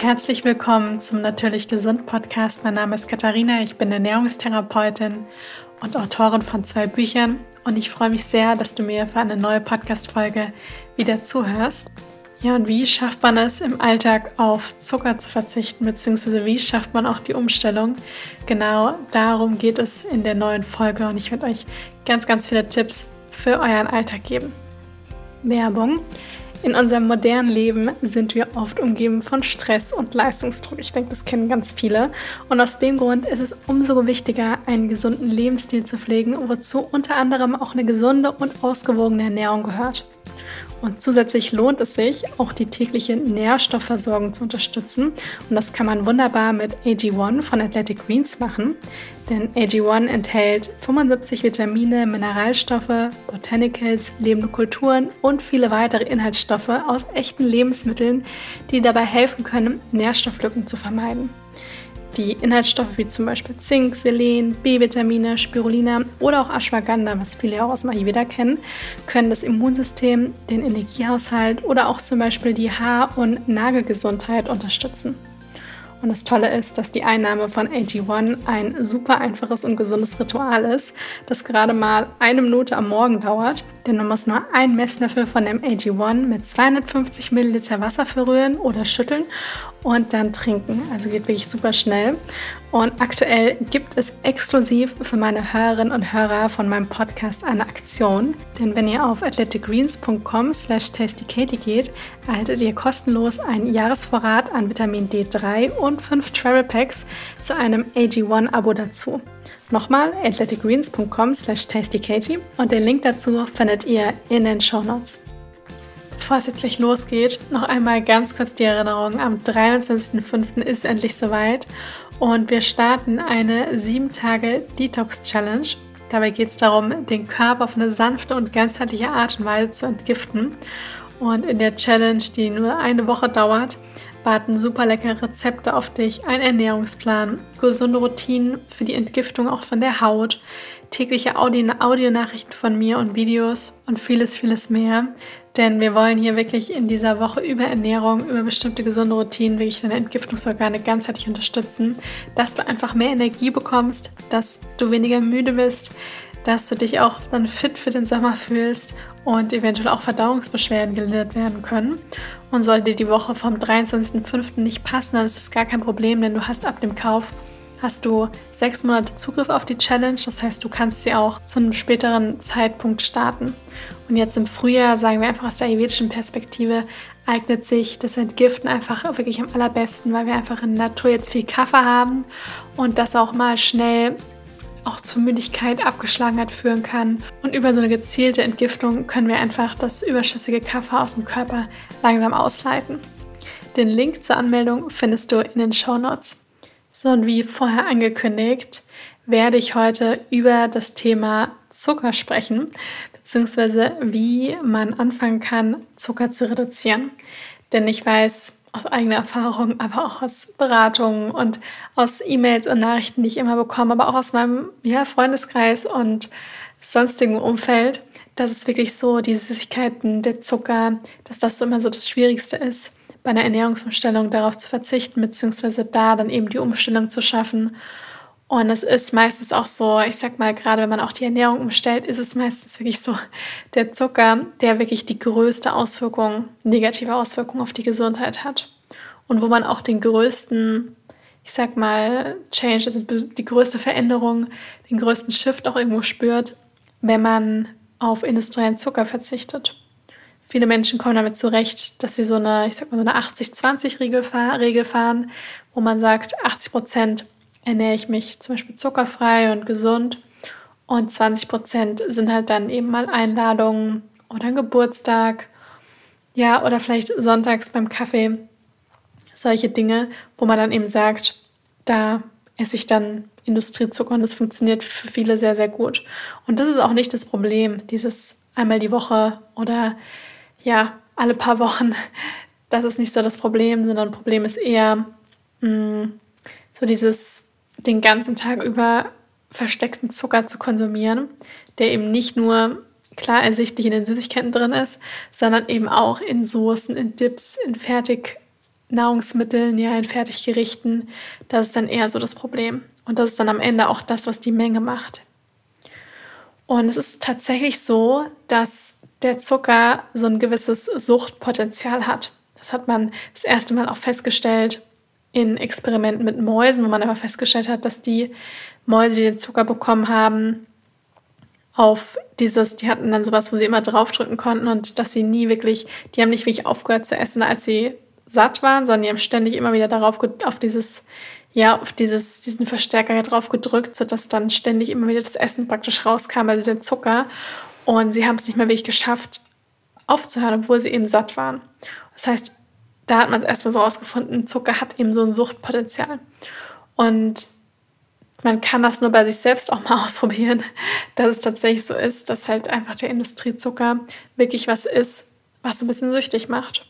Herzlich willkommen zum Natürlich Gesund Podcast. Mein Name ist Katharina, ich bin Ernährungstherapeutin und Autorin von zwei Büchern und ich freue mich sehr, dass du mir für eine neue Podcast-Folge wieder zuhörst. Ja, und wie schafft man es im Alltag auf Zucker zu verzichten, beziehungsweise wie schafft man auch die Umstellung? Genau darum geht es in der neuen Folge und ich werde euch ganz, ganz viele Tipps für euren Alltag geben. Werbung. In unserem modernen Leben sind wir oft umgeben von Stress und Leistungsdruck. Ich denke, das kennen ganz viele. Und aus dem Grund ist es umso wichtiger, einen gesunden Lebensstil zu pflegen, wozu unter anderem auch eine gesunde und ausgewogene Ernährung gehört. Und zusätzlich lohnt es sich, auch die tägliche Nährstoffversorgung zu unterstützen. Und das kann man wunderbar mit AG1 von Athletic Greens machen. Denn AG1 enthält 75 Vitamine, Mineralstoffe, Botanicals, lebende Kulturen und viele weitere Inhaltsstoffe aus echten Lebensmitteln, die dabei helfen können, Nährstofflücken zu vermeiden. Die Inhaltsstoffe wie zum Beispiel Zink, Selen, B-Vitamine, Spirulina oder auch Ashwagandha, was viele auch aus dem Ayurveda kennen, können das Immunsystem, den Energiehaushalt oder auch zum Beispiel die Haar- und Nagelgesundheit unterstützen. Und das Tolle ist, dass die Einnahme von AG1 ein super einfaches und gesundes Ritual ist, das gerade mal eine Minute am Morgen dauert. Denn man muss nur einen Messlöffel von dem AG1 mit 250 Milliliter Wasser verrühren oder schütteln und dann trinken. Also geht wirklich super schnell. Und aktuell gibt es exklusiv für meine Hörerinnen und Hörer von meinem Podcast eine Aktion. Denn wenn ihr auf athleticgreens.com slash tastykatie geht, erhaltet ihr kostenlos einen Jahresvorrat an Vitamin D3 und fünf Travel Packs zu einem AG1-Abo dazu. Nochmal athleticgreens.com slash tastykatie und den Link dazu findet ihr in den Show Notes. Bevor es jetzt gleich losgeht, noch einmal ganz kurz die Erinnerung. Am 23.05. ist endlich soweit und wir starten eine 7 Tage Detox Challenge. Dabei geht es darum, den Körper auf eine sanfte und ganzheitliche Art und Weise zu entgiften. Und in der Challenge, die nur eine Woche dauert, warten super leckere Rezepte auf dich, ein Ernährungsplan, gesunde Routinen für die Entgiftung auch von der Haut, tägliche Audionachrichten von mir und Videos und vieles, vieles mehr. Denn wir wollen hier wirklich in dieser Woche über Ernährung, über bestimmte gesunde Routinen wirklich deine Entgiftungsorgane ganzheitlich unterstützen, dass du einfach mehr Energie bekommst, dass du weniger müde bist, dass du dich auch dann fit für den Sommer fühlst und eventuell auch Verdauungsbeschwerden gelindert werden können. Und sollte dir die Woche vom 23.05. nicht passen, dann ist das gar kein Problem, denn du hast ab dem Kauf hast du sechs Monate Zugriff auf die Challenge. Das heißt, du kannst sie auch zu einem späteren Zeitpunkt starten. Und jetzt im Frühjahr, sagen wir einfach aus der ayurvedischen Perspektive, eignet sich das Entgiften einfach wirklich am allerbesten, weil wir einfach in der Natur jetzt viel Kaffee haben und das auch mal schnell auch zur Müdigkeit, Abgeschlagenheit führen kann. Und über so eine gezielte Entgiftung können wir einfach das überschüssige Kaffee aus dem Körper langsam ausleiten. Den Link zur Anmeldung findest du in den Show Notes. So, und wie vorher angekündigt, werde ich heute über das Thema Zucker sprechen, beziehungsweise wie man anfangen kann, Zucker zu reduzieren. Denn ich weiß aus eigener Erfahrung, aber auch aus Beratungen und aus E-Mails und Nachrichten, die ich immer bekomme, aber auch aus meinem ja, Freundeskreis und sonstigen Umfeld, dass es wirklich so die Süßigkeiten, der Zucker, dass das immer so das Schwierigste ist bei einer Ernährungsumstellung darauf zu verzichten, beziehungsweise da dann eben die Umstellung zu schaffen. Und es ist meistens auch so, ich sag mal, gerade wenn man auch die Ernährung umstellt, ist es meistens wirklich so der Zucker, der wirklich die größte Auswirkung, negative Auswirkung auf die Gesundheit hat. Und wo man auch den größten, ich sag mal, Change, also die größte Veränderung, den größten Shift auch irgendwo spürt, wenn man auf industriellen Zucker verzichtet. Viele Menschen kommen damit zurecht, dass sie so eine, ich sag mal, so eine 80-20-Regel Regel fahren, wo man sagt, 80 Prozent ernähre ich mich zum Beispiel zuckerfrei und gesund und 20 Prozent sind halt dann eben mal Einladungen oder Geburtstag, ja, oder vielleicht sonntags beim Kaffee. Solche Dinge, wo man dann eben sagt, da esse ich dann Industriezucker und das funktioniert für viele sehr, sehr gut. Und das ist auch nicht das Problem, dieses einmal die Woche oder ja, alle paar Wochen, das ist nicht so das Problem, sondern Problem ist eher mh, mm, so dieses den ganzen Tag über versteckten Zucker zu konsumieren, der eben nicht nur klar ersichtlich in den Süßigkeiten drin ist, sondern eben auch in Soßen, in Dips, in Fertig Nahrungsmitteln, ja, in Fertiggerichten, das ist dann eher so das Problem. Und das ist dann am Ende auch das, was die Menge macht. Und es ist tatsächlich so, dass der Zucker so ein gewisses Suchtpotenzial hat. Das hat man das erste Mal auch festgestellt in Experimenten mit Mäusen, wo man aber festgestellt hat, dass die Mäuse, die den Zucker bekommen haben, auf dieses, die hatten dann sowas, wo sie immer draufdrücken konnten und dass sie nie wirklich, die haben nicht wirklich aufgehört zu essen, als sie satt waren, sondern die haben ständig immer wieder darauf, auf dieses, ja, auf dieses, diesen Verstärker drauf gedrückt, sodass dann ständig immer wieder das Essen praktisch rauskam, also der Zucker. Und sie haben es nicht mehr wirklich geschafft, aufzuhören, obwohl sie eben satt waren. Das heißt, da hat man es erstmal so rausgefunden, Zucker hat eben so ein Suchtpotenzial. Und man kann das nur bei sich selbst auch mal ausprobieren, dass es tatsächlich so ist, dass halt einfach der Industriezucker wirklich was ist, was ein bisschen süchtig macht.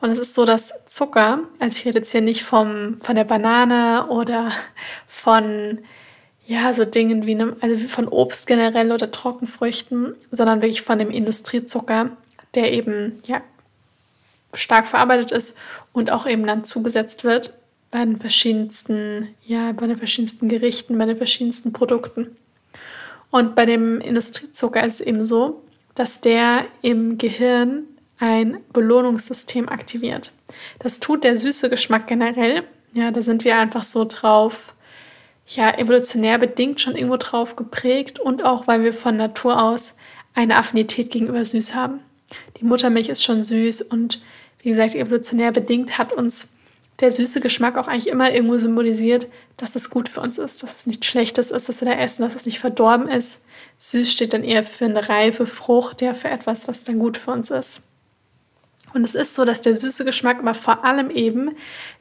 Und es ist so, dass Zucker, also ich rede jetzt hier nicht vom, von der Banane oder von ja, so Dingen wie einem, also von Obst generell oder Trockenfrüchten, sondern wirklich von dem Industriezucker, der eben ja stark verarbeitet ist und auch eben dann zugesetzt wird bei den verschiedensten, ja, bei den verschiedensten Gerichten, bei den verschiedensten Produkten. Und bei dem Industriezucker ist es eben so, dass der im Gehirn ein Belohnungssystem aktiviert. Das tut der süße Geschmack generell. Ja, da sind wir einfach so drauf, ja, evolutionär bedingt schon irgendwo drauf geprägt und auch, weil wir von Natur aus eine Affinität gegenüber süß haben. Die Muttermilch ist schon süß und wie gesagt, evolutionär bedingt hat uns der süße Geschmack auch eigentlich immer irgendwo symbolisiert, dass es gut für uns ist, dass es nichts Schlechtes ist, dass wir da essen, dass es nicht verdorben ist. Süß steht dann eher für eine reife Frucht, ja, für etwas, was dann gut für uns ist. Und es ist so, dass der süße Geschmack, aber vor allem eben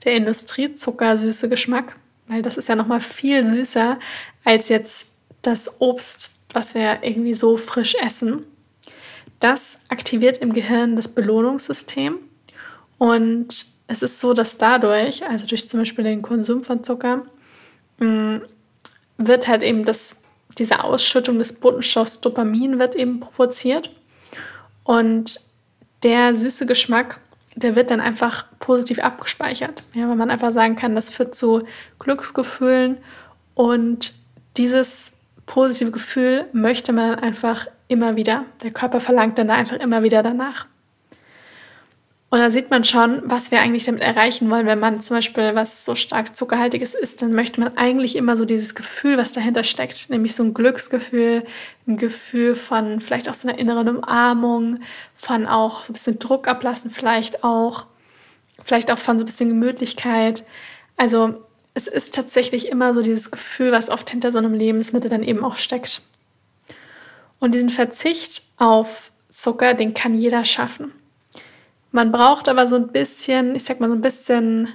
der Industriezucker süße Geschmack, weil das ist ja nochmal viel süßer als jetzt das Obst, was wir irgendwie so frisch essen. Das aktiviert im Gehirn das Belohnungssystem und es ist so, dass dadurch, also durch zum Beispiel den Konsum von Zucker, mm, wird halt eben das, diese Ausschüttung des Botenstoffs Dopamin wird eben provoziert. Und der süße Geschmack, der wird dann einfach positiv abgespeichert. Ja, weil man einfach sagen kann, das führt zu Glücksgefühlen und dieses positive Gefühl möchte man einfach immer wieder. Der Körper verlangt dann einfach immer wieder danach. Und da sieht man schon, was wir eigentlich damit erreichen wollen. Wenn man zum Beispiel was so stark zuckerhaltiges isst, dann möchte man eigentlich immer so dieses Gefühl, was dahinter steckt, nämlich so ein Glücksgefühl, ein Gefühl von vielleicht auch so einer inneren Umarmung, von auch so ein bisschen Druck ablassen, vielleicht auch, vielleicht auch von so ein bisschen Gemütlichkeit. Also es ist tatsächlich immer so dieses Gefühl, was oft hinter so einem Lebensmittel dann eben auch steckt. Und diesen Verzicht auf Zucker, den kann jeder schaffen. Man braucht aber so ein bisschen, ich sag mal so ein bisschen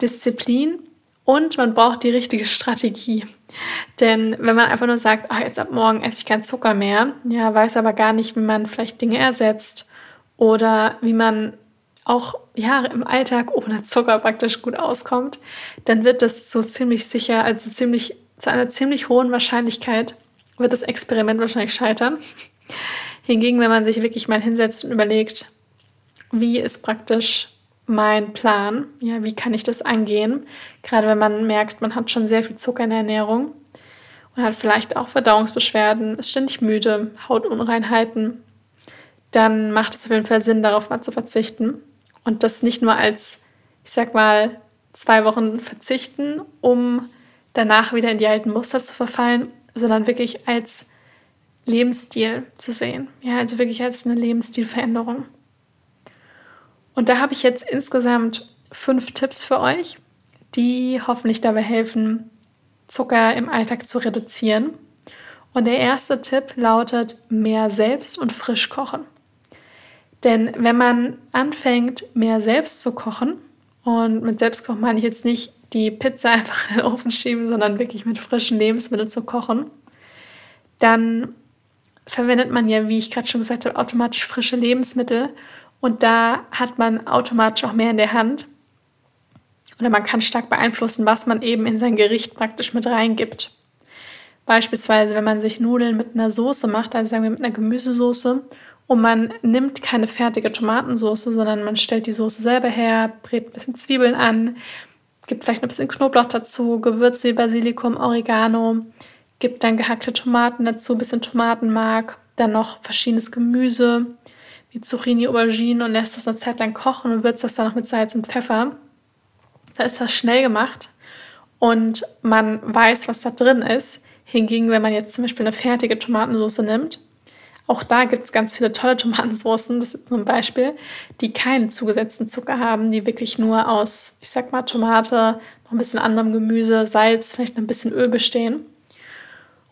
Disziplin und man braucht die richtige Strategie. Denn wenn man einfach nur sagt, ach, jetzt ab morgen esse ich keinen Zucker mehr, ja, weiß aber gar nicht, wie man vielleicht Dinge ersetzt oder wie man auch ja, im Alltag ohne Zucker praktisch gut auskommt, dann wird das so ziemlich sicher, also ziemlich, zu einer ziemlich hohen Wahrscheinlichkeit wird das Experiment wahrscheinlich scheitern. Hingegen, wenn man sich wirklich mal hinsetzt und überlegt, wie ist praktisch mein Plan? Ja, wie kann ich das angehen? Gerade wenn man merkt, man hat schon sehr viel Zucker in der Ernährung und hat vielleicht auch Verdauungsbeschwerden, ist ständig müde, Hautunreinheiten, dann macht es auf jeden Fall Sinn, darauf mal zu verzichten und das nicht nur als, ich sag mal, zwei Wochen verzichten, um danach wieder in die alten Muster zu verfallen, sondern wirklich als Lebensstil zu sehen. Ja, also wirklich als eine Lebensstilveränderung. Und da habe ich jetzt insgesamt fünf Tipps für euch, die hoffentlich dabei helfen, Zucker im Alltag zu reduzieren. Und der erste Tipp lautet mehr selbst und frisch kochen. Denn wenn man anfängt, mehr selbst zu kochen, und mit Selbstkochen meine ich jetzt nicht die Pizza einfach in den Ofen schieben, sondern wirklich mit frischen Lebensmitteln zu kochen, dann verwendet man ja, wie ich gerade schon gesagt habe, automatisch frische Lebensmittel und da hat man automatisch auch mehr in der Hand. Oder man kann stark beeinflussen, was man eben in sein Gericht praktisch mit reingibt. Beispielsweise, wenn man sich Nudeln mit einer Soße macht, also sagen wir mit einer Gemüsesoße Und man nimmt keine fertige Tomatensauce, sondern man stellt die Soße selber her, brät ein bisschen Zwiebeln an, gibt vielleicht ein bisschen Knoblauch dazu, Gewürze, Basilikum, Oregano, gibt dann gehackte Tomaten dazu, ein bisschen Tomatenmark, dann noch verschiedenes Gemüse wie Zucchini, Aubergine und lässt das eine Zeit lang kochen und würzt das dann noch mit Salz und Pfeffer. Da ist das schnell gemacht und man weiß, was da drin ist. Hingegen, wenn man jetzt zum Beispiel eine fertige Tomatensauce nimmt, auch da gibt es ganz viele tolle Tomatensoßen, das ist nur ein Beispiel, die keinen zugesetzten Zucker haben, die wirklich nur aus, ich sag mal, Tomate, noch ein bisschen anderem Gemüse, Salz, vielleicht ein bisschen Öl bestehen.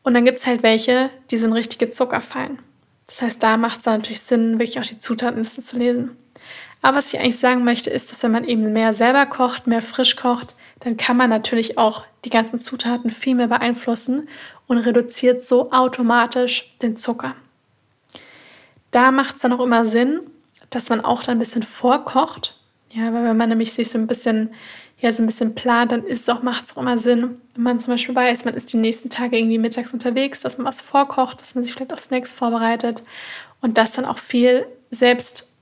Und dann gibt es halt welche, die sind richtige Zuckerfallen. Das heißt, da macht es natürlich Sinn, wirklich auch die Zutatenliste zu lesen. Aber was ich eigentlich sagen möchte, ist, dass wenn man eben mehr selber kocht, mehr frisch kocht, dann kann man natürlich auch die ganzen Zutaten viel mehr beeinflussen und reduziert so automatisch den Zucker. Da macht es dann auch immer Sinn, dass man auch dann ein bisschen vorkocht. Ja, weil wenn man nämlich sich so ein bisschen, ja, so ein bisschen plant, dann ist es auch, macht es auch immer Sinn, wenn man zum Beispiel weiß, man ist die nächsten Tage irgendwie mittags unterwegs, dass man was vorkocht, dass man sich vielleicht auch Snacks vorbereitet und das dann auch viel selbst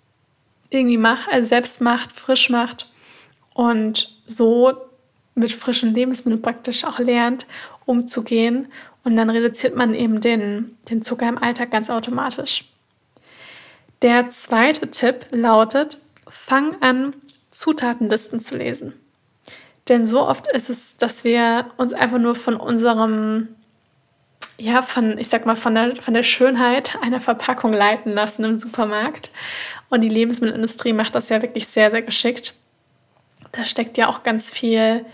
irgendwie macht, also selbst macht, frisch macht und so mit frischen Lebensmitteln praktisch auch lernt, umzugehen. Und dann reduziert man eben den, den Zucker im Alltag ganz automatisch. Der zweite Tipp lautet, fang an, Zutatenlisten zu lesen. Denn so oft ist es, dass wir uns einfach nur von unserem, ja, von, ich sag mal, von der, von der Schönheit einer Verpackung leiten lassen im Supermarkt. Und die Lebensmittelindustrie macht das ja wirklich sehr, sehr geschickt. Da steckt ja auch ganz viel,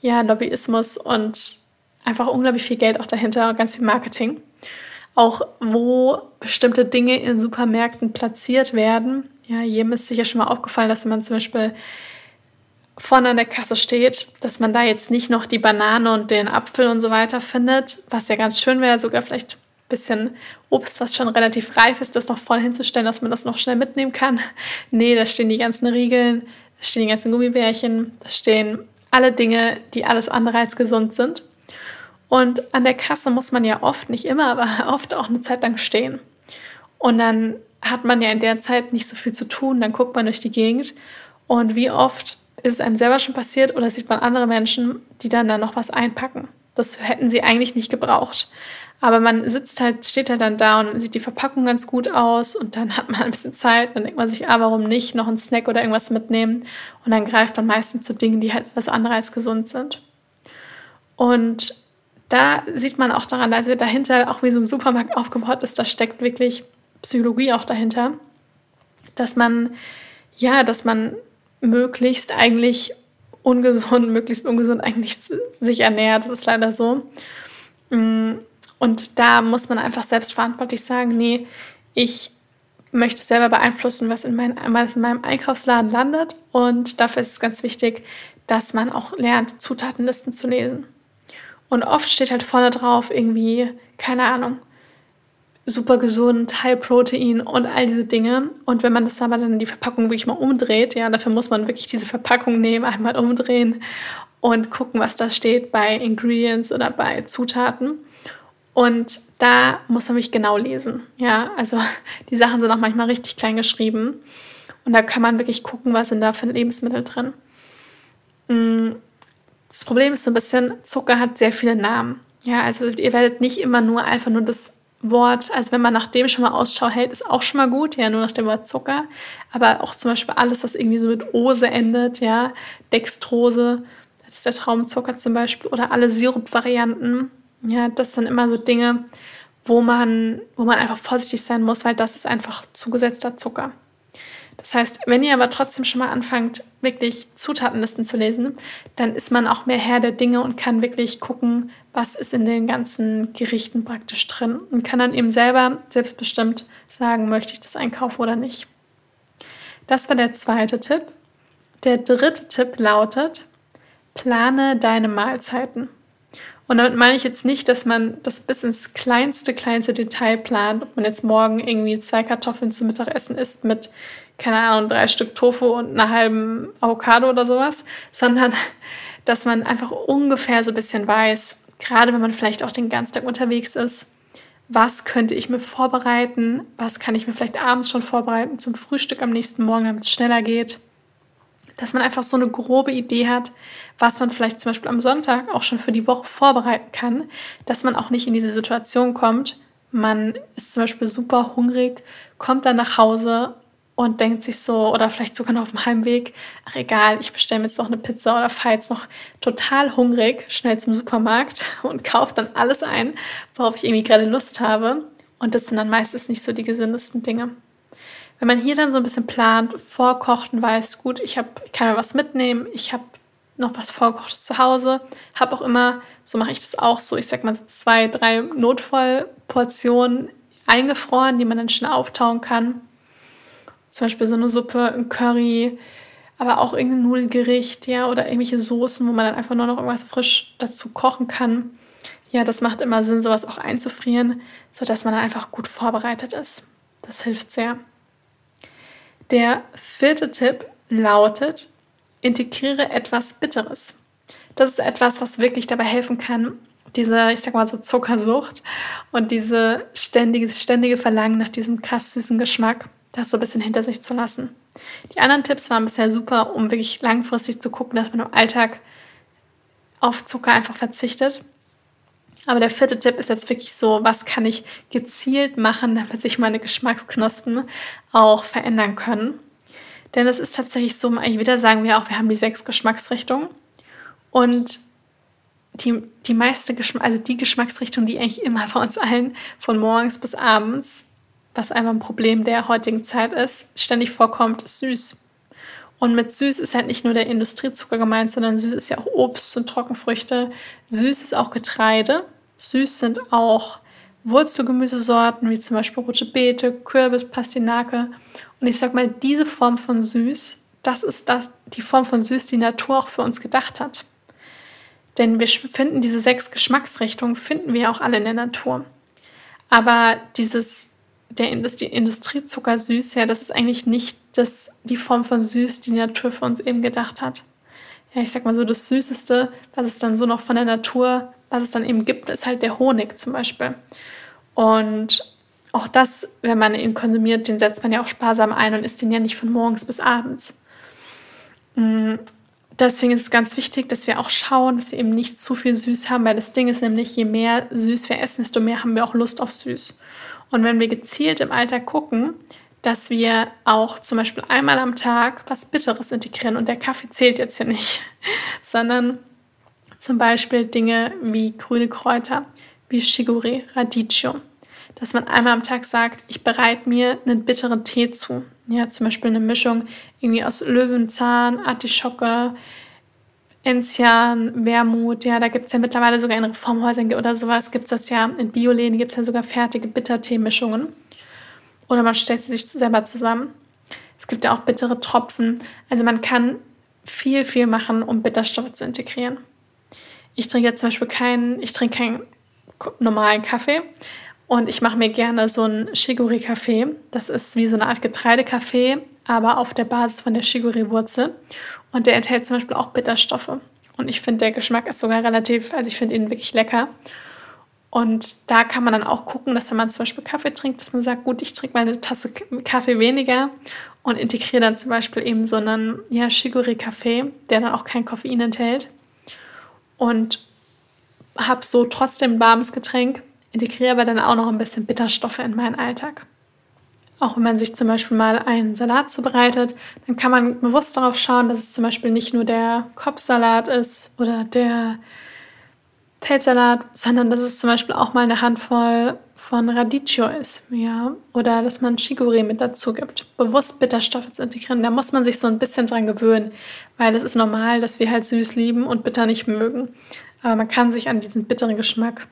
ja, Lobbyismus und einfach unglaublich viel Geld auch dahinter und ganz viel Marketing auch wo bestimmte Dinge in Supermärkten platziert werden. Ja, jedem ist sicher schon mal aufgefallen, dass man zum Beispiel vorne an der Kasse steht, dass man da jetzt nicht noch die Banane und den Apfel und so weiter findet, was ja ganz schön wäre, sogar vielleicht ein bisschen Obst, was schon relativ reif ist, das noch vorne hinzustellen, dass man das noch schnell mitnehmen kann. Nee, da stehen die ganzen Riegeln, da stehen die ganzen Gummibärchen, da stehen alle Dinge, die alles andere als gesund sind. Und an der Kasse muss man ja oft, nicht immer, aber oft auch eine Zeit lang stehen. Und dann hat man ja in der Zeit nicht so viel zu tun, dann guckt man durch die Gegend. Und wie oft ist es einem selber schon passiert oder sieht man andere Menschen, die dann da noch was einpacken? Das hätten sie eigentlich nicht gebraucht. Aber man sitzt halt, steht halt dann da und sieht die Verpackung ganz gut aus und dann hat man ein bisschen Zeit. Dann denkt man sich, ah, warum nicht noch einen Snack oder irgendwas mitnehmen? Und dann greift man meistens zu Dingen, die halt etwas andere als gesund sind. Und da sieht man auch daran, also dahinter, auch wie so ein Supermarkt aufgebaut ist, da steckt wirklich Psychologie auch dahinter, dass man, ja, dass man möglichst eigentlich ungesund, möglichst ungesund eigentlich sich ernährt. Das ist leider so. Mm, und da muss man einfach selbstverantwortlich sagen, nee, ich möchte selber beeinflussen, was in, mein, was in meinem Einkaufsladen landet. Und dafür ist es ganz wichtig, dass man auch lernt, Zutatenlisten zu lesen. Und oft steht halt vorne drauf irgendwie, keine Ahnung, super gesund, High Protein und all diese Dinge. Und wenn man das aber dann die Verpackung wirklich mal umdreht, ja, dafür muss man wirklich diese Verpackung nehmen, einmal umdrehen und gucken, was da steht bei Ingredients oder bei Zutaten. Und da muss man mich genau lesen. Ja, also die Sachen sind auch manchmal richtig klein geschrieben. Und da kann man wirklich gucken, was sind da für Lebensmittel drin. Mm, das Problem ist so ein bisschen, Zucker hat sehr viele Namen. Ja, also ihr werdet nicht immer nur einfach nur das Wort, also wenn man nach dem schon mal Ausschau hält, ist auch schon mal gut, ja, nur nach dem Wort Zucker. Aber auch zum Beispiel alles, was irgendwie so mit Ose endet, ja, Dextrose, das ist der Traumzucker zum Beispiel, oder alle Sirup-Varianten, ja, das sind immer so Dinge, wo man, wo man einfach vorsichtig sein muss, weil das ist einfach zugesetzter Zucker. Das heißt, wenn ihr aber trotzdem schon mal anfangt, wirklich Zutatenlisten zu lesen, dann ist man auch mehr Herr der Dinge und kann wirklich gucken, was ist in den ganzen Gerichten praktisch drin und kann dann eben selber selbstbestimmt sagen, möchte ich das einkaufen oder nicht. Das war der zweite Tipp. Der dritte Tipp lautet, plane deine Mahlzeiten. Und damit meine ich jetzt nicht, dass man das bis ins kleinste, kleinste Detail plant, ob man jetzt morgen irgendwie zwei Kartoffeln zum Mittagessen isst mit keine Ahnung, drei Stück Tofu und einer halben Avocado oder sowas, sondern dass man einfach ungefähr so ein bisschen weiß, gerade wenn man vielleicht auch den ganzen Tag unterwegs ist, was könnte ich mir vorbereiten, was kann ich mir vielleicht abends schon vorbereiten zum Frühstück am nächsten Morgen, damit es schneller geht. Dass man einfach so eine grobe Idee hat, was man vielleicht zum Beispiel am Sonntag auch schon für die Woche vorbereiten kann, dass man auch nicht in diese Situation kommt, man ist zum Beispiel super hungrig, kommt dann nach Hause und denkt sich so, oder vielleicht sogar noch auf dem Heimweg, ach egal, ich bestelle mir jetzt noch eine Pizza oder fahre jetzt noch total hungrig schnell zum Supermarkt und kaufe dann alles ein, worauf ich irgendwie gerade Lust habe. Und das sind dann meistens nicht so die gesündesten Dinge. Wenn man hier dann so ein bisschen plant, vorkocht und weiß, gut, ich, hab, ich kann mir was mitnehmen, ich habe noch was vorgekochtes zu Hause, habe auch immer, so mache ich das auch so, ich sag mal so zwei, drei Notfallportionen eingefroren, die man dann schnell auftauen kann zum Beispiel so eine Suppe, ein Curry, aber auch irgendein Nudelgericht, ja, oder irgendwelche Soßen, wo man dann einfach nur noch irgendwas frisch dazu kochen kann. Ja, das macht immer Sinn, sowas auch einzufrieren, sodass man dann einfach gut vorbereitet ist. Das hilft sehr. Der vierte Tipp lautet, integriere etwas Bitteres. Das ist etwas, was wirklich dabei helfen kann, diese, ich sag mal so Zuckersucht und diese ständige, ständige Verlangen nach diesem krass süßen Geschmack das so ein bisschen hinter sich zu lassen. Die anderen Tipps waren bisher super, um wirklich langfristig zu gucken, dass man im Alltag auf Zucker einfach verzichtet. Aber der vierte Tipp ist jetzt wirklich so, was kann ich gezielt machen, damit sich meine Geschmacksknospen auch verändern können. Denn es ist tatsächlich so, eigentlich wieder sagen wir auch, wir haben die sechs Geschmacksrichtungen. Und die, die meiste Geschmack, also die Geschmacksrichtung, die eigentlich immer bei uns allen von morgens bis abends was einfach ein Problem der heutigen Zeit ist, ständig vorkommt, ist süß. Und mit süß ist halt nicht nur der Industriezucker gemeint, sondern süß ist ja auch Obst und Trockenfrüchte. Süß ist auch Getreide. Süß sind auch Wurzelgemüsesorten wie zum Beispiel rote Beete, Kürbis, Pastinake. Und ich sag mal, diese Form von süß, das ist das, die Form von süß, die Natur auch für uns gedacht hat. Denn wir finden diese sechs Geschmacksrichtungen, finden wir auch alle in der Natur. Aber dieses der die Industriezucker süß, ja, das ist eigentlich nicht das, die Form von süß, die die Natur für uns eben gedacht hat. Ja, ich sag mal so, das Süßeste, was es dann so noch von der Natur, was es dann eben gibt, ist halt der Honig zum Beispiel. Und auch das, wenn man ihn konsumiert, den setzt man ja auch sparsam ein und isst den ja nicht von morgens bis abends. Mm, deswegen ist es ganz wichtig, dass wir auch schauen, dass wir eben nicht zu viel süß haben, weil das Ding ist nämlich, je mehr süß wir essen, desto mehr haben wir auch Lust auf süß. Und wenn wir gezielt im Alltag gucken, dass wir auch zum Beispiel einmal am Tag was Bitteres integrieren und der Kaffee zählt jetzt hier nicht, sondern zum Beispiel Dinge wie grüne Kräuter, wie Shigure, Radicchio. Dass man einmal am Tag sagt, ich bereite mir einen bitteren Tee zu. Ja, zum Beispiel eine Mischung irgendwie aus Löwenzahn, Artischocke, Enzian, Wermut, ja, da gibt es ja mittlerweile sogar in Reformhäusern oder sowas, gibt es das ja, in Bioläden gibt es ja sogar fertige Bittertee-Mischungen. Oder man stellt sie sich selber zusammen. Es gibt ja auch bittere Tropfen. Also man kann viel, viel machen, um Bitterstoffe zu integrieren. Ich trinke jetzt zum Beispiel keinen, ich trinke keinen normalen Kaffee und ich mache mir gerne so einen Shiguri-Kaffee. Das ist wie so eine Art Getreidekaffee, aber auf der Basis von der Shiguri-Wurzel. Und der enthält zum Beispiel auch Bitterstoffe. Und ich finde, der Geschmack ist sogar relativ, also ich finde ihn wirklich lecker. Und da kann man dann auch gucken, dass wenn man zum Beispiel Kaffee trinkt, dass man sagt, gut, ich trinke mal eine Tasse Kaffee weniger und integriere dann zum Beispiel eben so einen ja, Shiguri-Kaffee, der dann auch kein Koffein enthält. Und habe so trotzdem ein warmes Getränk, integriere aber dann auch noch ein bisschen Bitterstoffe in meinen Alltag. Auch wenn man sich zum Beispiel mal einen Salat zubereitet, dann kann man bewusst darauf schauen, dass es zum Beispiel nicht nur der Kopfsalat ist oder der Feldsalat, sondern dass es zum Beispiel auch mal eine Handvoll von Radicchio ist, ja, oder dass man Chicorée mit dazu gibt. Bewusst Bitterstoffe zu integrieren, da muss man sich so ein bisschen dran gewöhnen, weil es ist normal, dass wir halt süß lieben und bitter nicht mögen. Aber man kann sich an diesen bitteren Geschmack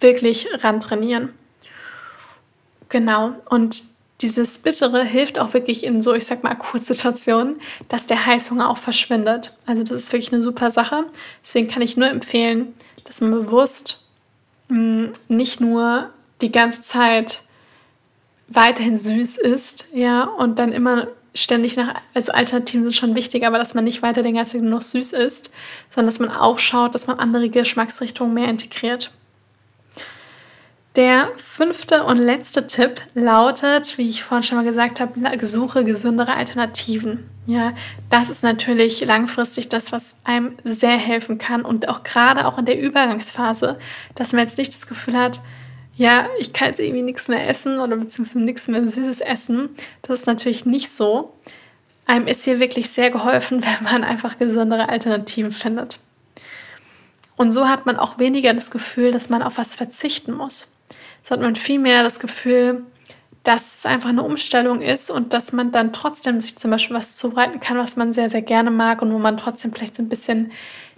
wirklich rantrainieren. Genau. Und dieses Bittere hilft auch wirklich in so, ich sag mal, Akutsituationen, dass der Heißhunger auch verschwindet. Also das ist wirklich eine super Sache. Deswegen kann ich nur empfehlen, dass man bewusst mh, mm, nicht nur die ganze Zeit weiterhin süß ist, ja, und dann immer ständig nach, also Alternativen sind schon wichtig, aber dass man nicht weiter den ganzen Tag nur noch süß ist, sondern dass man auch schaut, dass man andere Geschmacksrichtungen mehr integriert. Der fünfte und letzte Tipp lautet, wie ich vorhin schon mal gesagt habe, suche gesündere Alternativen. Ja, das ist natürlich langfristig das, was einem sehr helfen kann und auch gerade auch in der Übergangsphase, dass man jetzt nicht das Gefühl hat, ja, ich kann jetzt irgendwie nichts mehr essen oder beziehungsweise nichts mehr Süßes essen. Das ist natürlich nicht so. Einem ist hier wirklich sehr geholfen, wenn man einfach gesündere Alternativen findet. Und so hat man auch weniger das Gefühl, dass man auf was verzichten muss so hat man viel mehr das Gefühl, dass es einfach eine Umstellung ist und dass man dann trotzdem sich zum Beispiel was zubereiten kann, was man sehr, sehr gerne mag und wo man trotzdem vielleicht so ein bisschen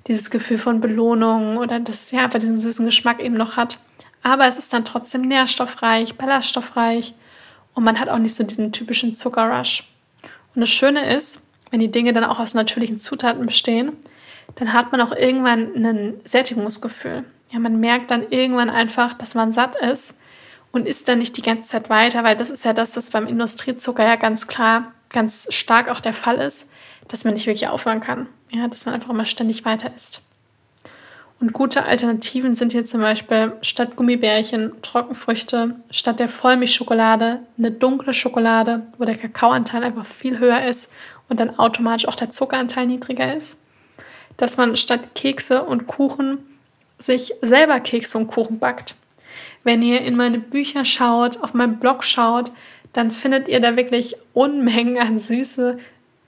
dieses Gefühl von Belohnung oder das ja einfach diesen süßen Geschmack eben noch hat. Aber es ist dann trotzdem nährstoffreich, ballaststoffreich und man hat auch nicht so diesen typischen Zuckerrush. Und das Schöne ist, wenn die Dinge dann auch aus natürlichen Zutaten bestehen, dann hat man auch irgendwann ein Sättigungsgefühl. Ja, man merkt dann irgendwann einfach, dass man satt ist und isst dann nicht die ganze Zeit weiter, weil das ist ja das, was beim Industriezucker ja ganz klar, ganz stark auch der Fall ist, dass man nicht wirklich aufhören kann. Ja, dass man einfach immer ständig weiter isst. Und gute Alternativen sind hier zum Beispiel statt Gummibärchen Trockenfrüchte, statt der Vollmilchschokolade eine dunkle Schokolade, wo der Kakaoanteil einfach viel höher ist und dann automatisch auch der Zuckeranteil niedriger ist. Dass man statt Kekse und Kuchen sich selber Kekse und Kuchen backt. Wenn ihr in meine Bücher schaut, auf meinem Blog schaut, dann findet ihr da wirklich Unmengen an süße,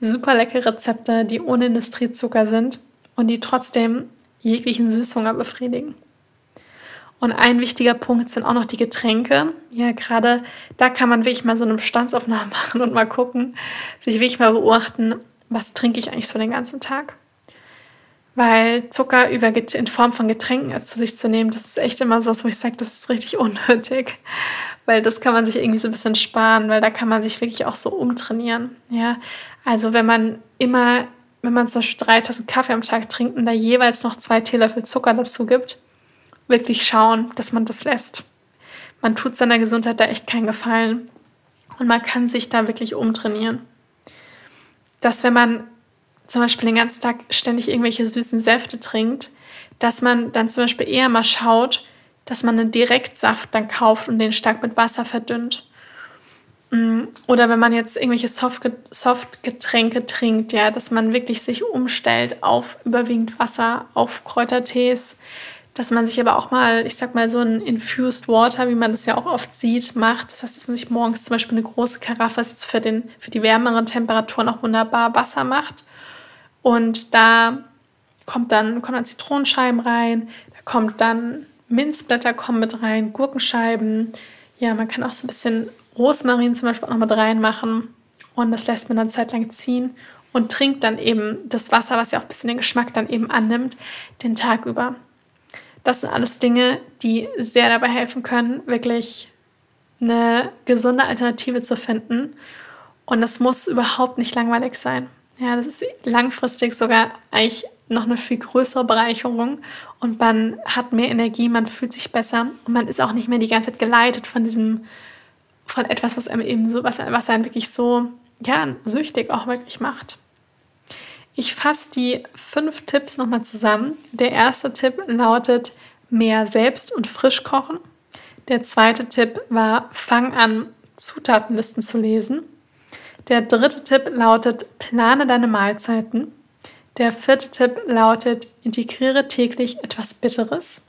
super leckere Rezepte, die ohne Industriezucker sind und die trotzdem jeglichen Süßhunger befriedigen. Und ein wichtiger Punkt sind auch noch die Getränke. Ja, gerade da kann man wirklich mal so eine Bestandsaufnahme machen und mal gucken, sich wirklich mal beobachten, was trinke ich eigentlich so den ganzen Tag weil Zucker über, in Form von Getränken zu sich zu nehmen, das ist echt immer so was, wo ich sage, das ist richtig unnötig. Weil das kann man sich irgendwie so ein bisschen sparen, weil da kann man sich wirklich auch so umtrainieren. Ja? Also wenn man immer, wenn man zum Beispiel drei Tassen Kaffee am Tag trinkt und da jeweils noch zwei Teelöffel Zucker dazu gibt, wirklich schauen, dass man das lässt. Man tut seiner Gesundheit da echt keinen Gefallen. Und man kann sich da wirklich umtrainieren. Dass wenn man zum Beispiel den ganzen Tag ständig irgendwelche süßen Säfte trinkt, dass man dann zum Beispiel eher mal schaut, dass man einen Direktsaft dann kauft und den stark mit Wasser verdünnt. Mm, oder wenn man jetzt irgendwelche Softgetränke trinkt, ja, dass man wirklich sich umstellt auf überwiegend Wasser, auf Kräutertees, dass man sich aber auch mal, ich sag mal, so ein Infused Water, wie man das ja auch oft sieht, macht. Das heißt, dass man sich morgens zum Beispiel eine große Karaffe für, den, für die wärmeren Temperaturen auch wunderbar Wasser macht und da kommt dann, kommen dann Zitronenscheiben rein, da kommt dann Minzblätter kommen mit rein, Gurkenscheiben. Ja, man kann auch so ein bisschen Rosmarin zum Beispiel auch noch mit reinmachen. Und das lässt man dann zeitlang ziehen und trinkt dann eben das Wasser, was ja auch ein bisschen den Geschmack dann eben annimmt, den Tag über. Das sind alles Dinge, die sehr dabei helfen können, wirklich eine gesunde Alternative zu finden. Und das muss überhaupt nicht langweilig sein. Ja, das ist langfristig sogar eigentlich noch eine viel größere Bereicherung und man hat mehr Energie, man fühlt sich besser und man ist auch nicht mehr die ganze Zeit geleitet von diesem, von etwas, was einem eben so, was, was einen wirklich so, ja, süchtig auch wirklich macht. Ich fasse die fünf Tipps nochmal zusammen. Der erste Tipp lautet mehr selbst und frisch kochen. Der zweite Tipp war, fang an, Zutatenlisten zu lesen. Der dritte Tipp lautet, plane deine Mahlzeiten. Der vierte Tipp lautet, integriere täglich etwas Bitteres.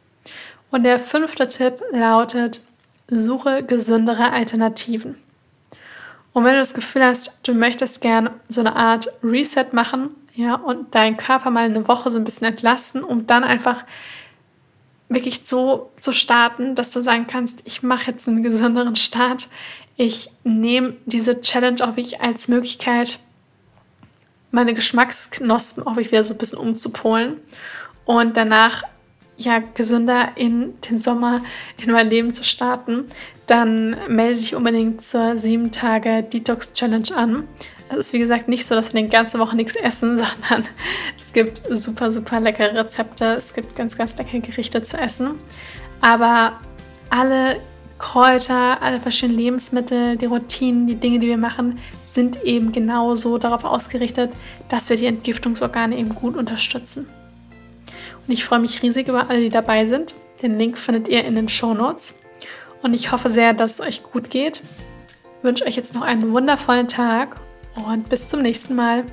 Und der fünfte Tipp lautet, suche gesündere Alternativen. Und wenn du das Gefühl hast, du möchtest gerne so eine Art Reset machen, ja, und deinen Körper mal eine Woche so ein bisschen entlasten, um dann einfach wirklich so zu starten, dass du sagen kannst, ich mache jetzt einen gesünderen Start, ich nehme diese Challenge auch wirklich als Möglichkeit, meine Geschmacksknospen auch wieder so ein bisschen umzupolen und danach ja gesünder in den Sommer in mein Leben zu starten, dann melde dich unbedingt zur 7 Tage Detox Challenge an. Es ist wie gesagt nicht so, dass wir die ganze Woche nichts essen, sondern es gibt super, super leckere Rezepte. Es gibt ganz, ganz leckere Gerichte zu essen. Aber alle Kräuter, alle verschiedenen Lebensmittel, die Routinen, die Dinge, die wir machen, sind eben genauso darauf ausgerichtet, dass wir die Entgiftungsorgane eben gut unterstützen. Und ich freue mich riesig über alle, die dabei sind. Den Link findet ihr in den Show Notes. Und ich hoffe sehr, dass es euch gut geht. Ich wünsche euch jetzt noch einen wundervollen Tag und bis zum nächsten Mal.